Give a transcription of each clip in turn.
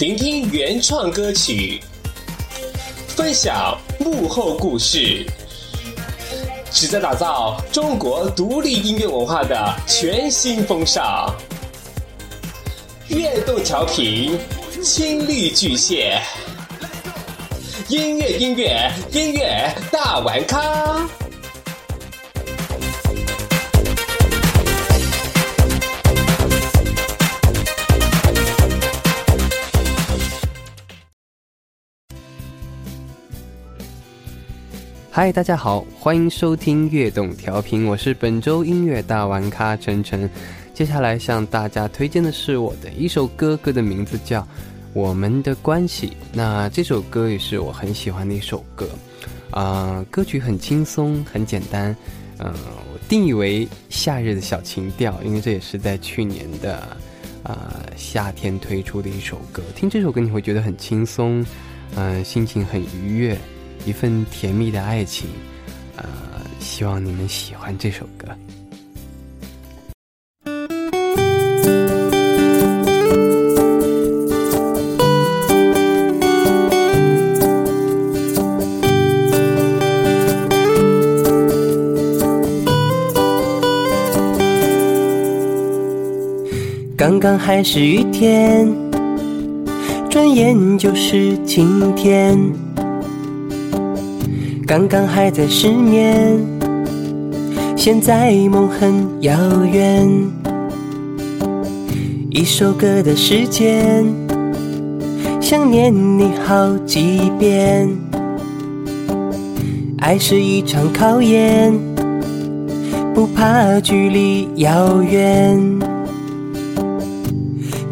聆听原创歌曲，分享幕后故事，旨在打造中国独立音乐文化的全新风尚。悦动调频，亲历巨蟹，音乐音乐音乐大玩咖。嗨，大家好，欢迎收听悦动调频，我是本周音乐大玩咖晨晨。接下来向大家推荐的是我的一首歌，歌的名字叫《我们的关系》。那这首歌也是我很喜欢的一首歌，啊，歌曲很轻松，很简单，嗯，我定义为夏日的小情调，因为这也是在去年的啊夏天推出的一首歌。听这首歌你会觉得很轻松，嗯，心情很愉悦。一份甜蜜的爱情，呃，希望你们喜欢这首歌。刚刚还是雨天，转眼就是晴天。刚刚还在失眠，现在梦很遥远。一首歌的时间，想念你好几遍。爱是一场考验，不怕距离遥远。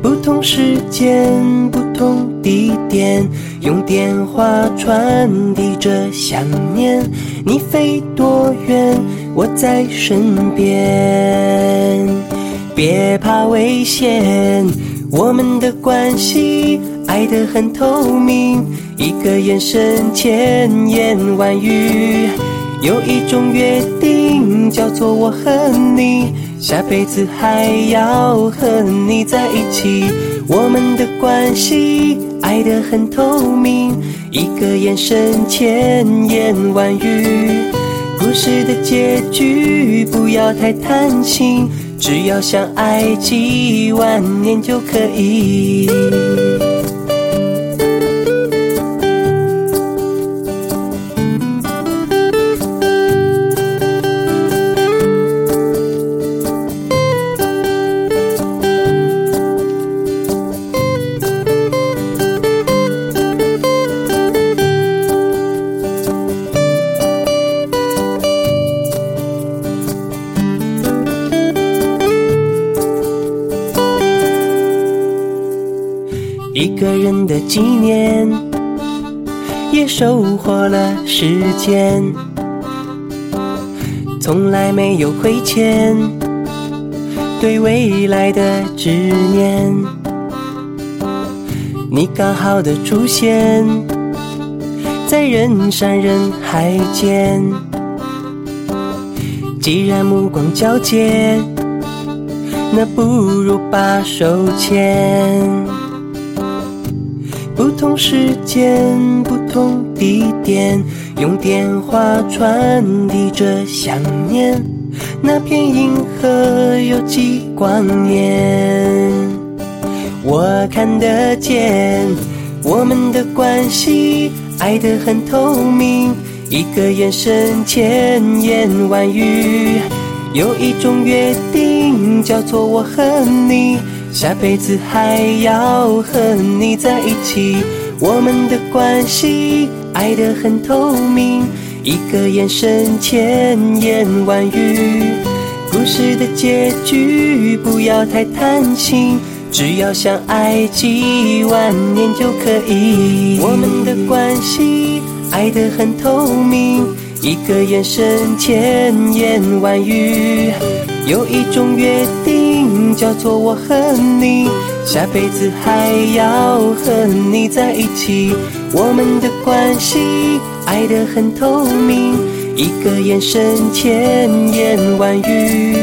不同时间，不同地点，用电话传递着想念。你飞多远，我在身边。别怕危险，我们的关系爱得很透明，一个眼神，千言万语。有一种约定，叫做我和你。下辈子还要和你在一起，我们的关系爱得很透明，一个眼神千言万语。故事的结局不要太贪心，只要相爱几万年就可以。一个人的纪念，也收获了时间，从来没有亏欠，对未来的执念。你刚好的出现，在人山人海间，既然目光交接，那不如把手牵。不同时间，不同地点，用电话传递着想念。那片银河有几光年？我看得见我们的关系，爱得很透明，一个眼神，千言万语。有一种约定，叫做我和你。下辈子还要和你在一起。我们的关系爱得很透明，一个眼神千言万语。故事的结局不要太贪心，只要相爱几万年就可以。我们的关系爱得很透明，一个眼神千言万语。有一种约定叫做我和你，下辈子还要和你在一起。我们的关系爱得很透明。一个眼神，千言万语，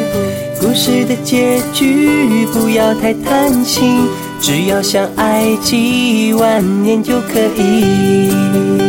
故事的结局不要太贪心，只要相爱几万年就可以。